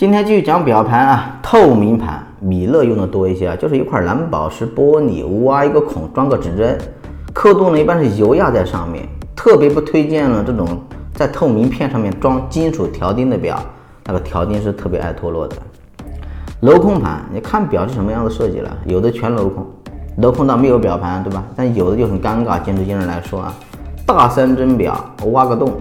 今天继续讲表盘啊，透明盘，米勒用的多一些啊，就是一块蓝宝石玻璃，挖一个孔装个指针，刻度呢一般是油压在上面，特别不推荐了这种在透明片上面装金属条钉的表，那个条钉是特别爱脱落的。镂空盘，你看表是什么样的设计了，有的全镂空，镂空到没有表盘，对吧？但有的就很尴尬，建筑工人来说啊，大三针表挖个洞。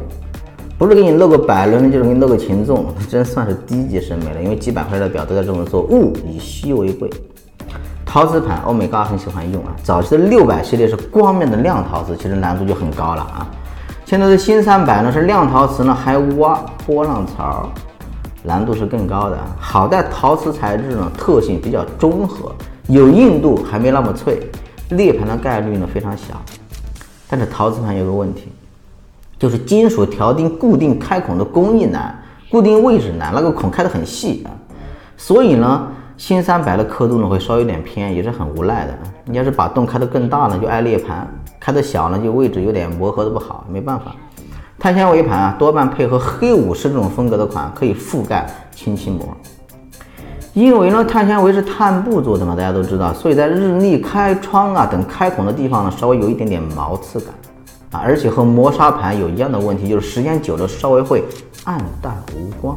不是给你露个百伦，就是给你露个擒纵，真算是低级审美了。因为几百块的表都在这么做，物以稀为贵。陶瓷盘，欧美嘎很喜欢用啊。早期的六百系列是光面的亮陶瓷，其实难度就很高了啊。现在的新三百呢是亮陶瓷呢，还挖波浪槽，难度是更高的。好在陶瓷材质呢特性比较中和，有硬度，还没那么脆，裂盘的概率呢非常小。但是陶瓷盘有个问题。就是金属条钉固定开孔的工艺难，固定位置难，那个孔开得很细啊，所以呢，新三百的刻度呢会稍微有点偏，也是很无奈的。你要是把洞开得更大呢，就爱裂盘；开得小呢，就位置有点磨合的不好，没办法。碳纤维盘啊，多半配合黑武士这种风格的款，可以覆盖清漆膜。因为呢，碳纤维是碳布做的嘛，大家都知道，所以在日历、开窗啊等开孔的地方呢，稍微有一点点毛刺感。啊，而且和磨砂盘有一样的问题，就是时间久了稍微会暗淡无光。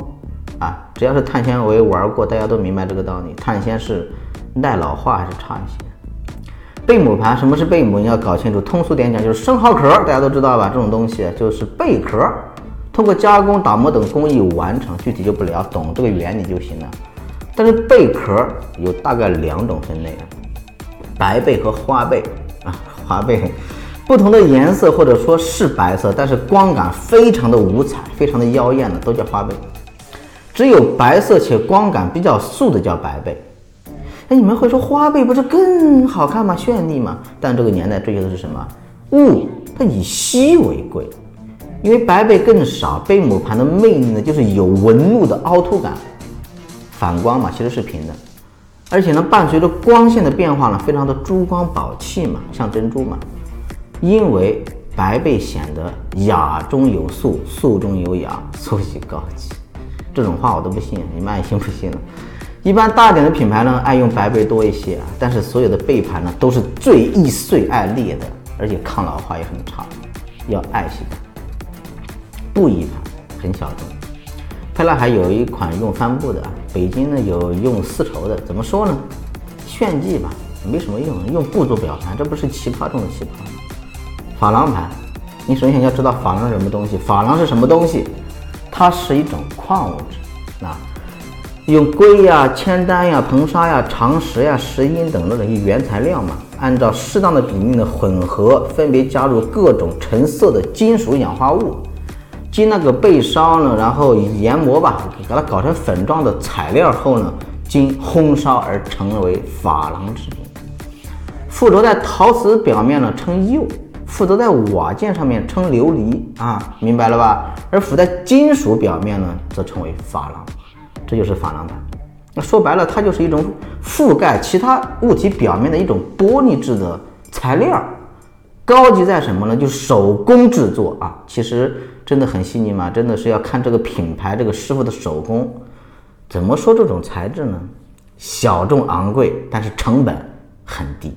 啊，只要是碳纤维玩过，大家都明白这个道理。碳纤是耐老化还是差一些？贝母盘，什么是贝母？你要搞清楚。通俗点讲就是生蚝壳，大家都知道吧？这种东西就是贝壳，通过加工、打磨等工艺完成，具体就不聊，懂这个原理就行了。但是贝壳有大概两种分类啊，白贝和花贝啊，花贝。不同的颜色或者说是白色，但是光感非常的五彩，非常的妖艳的，都叫花贝。只有白色且光感比较素的叫白贝。哎，你们会说花贝不是更好看吗？绚丽吗？但这个年代追求的是什么？物，它以稀为贵。因为白贝更少，贝母盘的魅力呢，就是有纹路的凹凸感，反光嘛，其实是平的。而且呢，伴随着光线的变化呢，非常的珠光宝气嘛，像珍珠嘛。因为白贝显得雅中有素，素中有雅，所以高级。这种话我都不信，你们爱信不信了。一般大点的品牌呢，爱用白贝多一些啊。但是所有的贝盘呢，都是最易碎、爱裂的，而且抗老化也很差，要爱惜的。布艺盘很小众，佩拉还有一款用帆布的，北京呢有用丝绸的。怎么说呢？炫技吧，没什么用。用布做表盘，这不是奇葩中的奇葩吗。珐琅盘，你首先要知道珐琅是什么东西。珐琅是什么东西？它是一种矿物质啊，用硅呀、铅丹呀、硼砂呀、长石呀、石英等这些原材料嘛，按照适当的比例的混合，分别加入各种成色的金属氧化物，经那个焙烧呢，然后研磨吧，给它搞成粉状的材料后呢，经烘烧而成为珐琅制品。附着在陶瓷表面呢，称釉。附着在瓦件上面称琉璃啊，明白了吧？而附在金属表面呢，则称为珐琅，这就是珐琅盘。那说白了，它就是一种覆盖其他物体表面的一种玻璃制的材料。高级在什么呢？就手工制作啊。其实真的很细腻吗？真的是要看这个品牌这个师傅的手工。怎么说这种材质呢？小众昂贵，但是成本很低。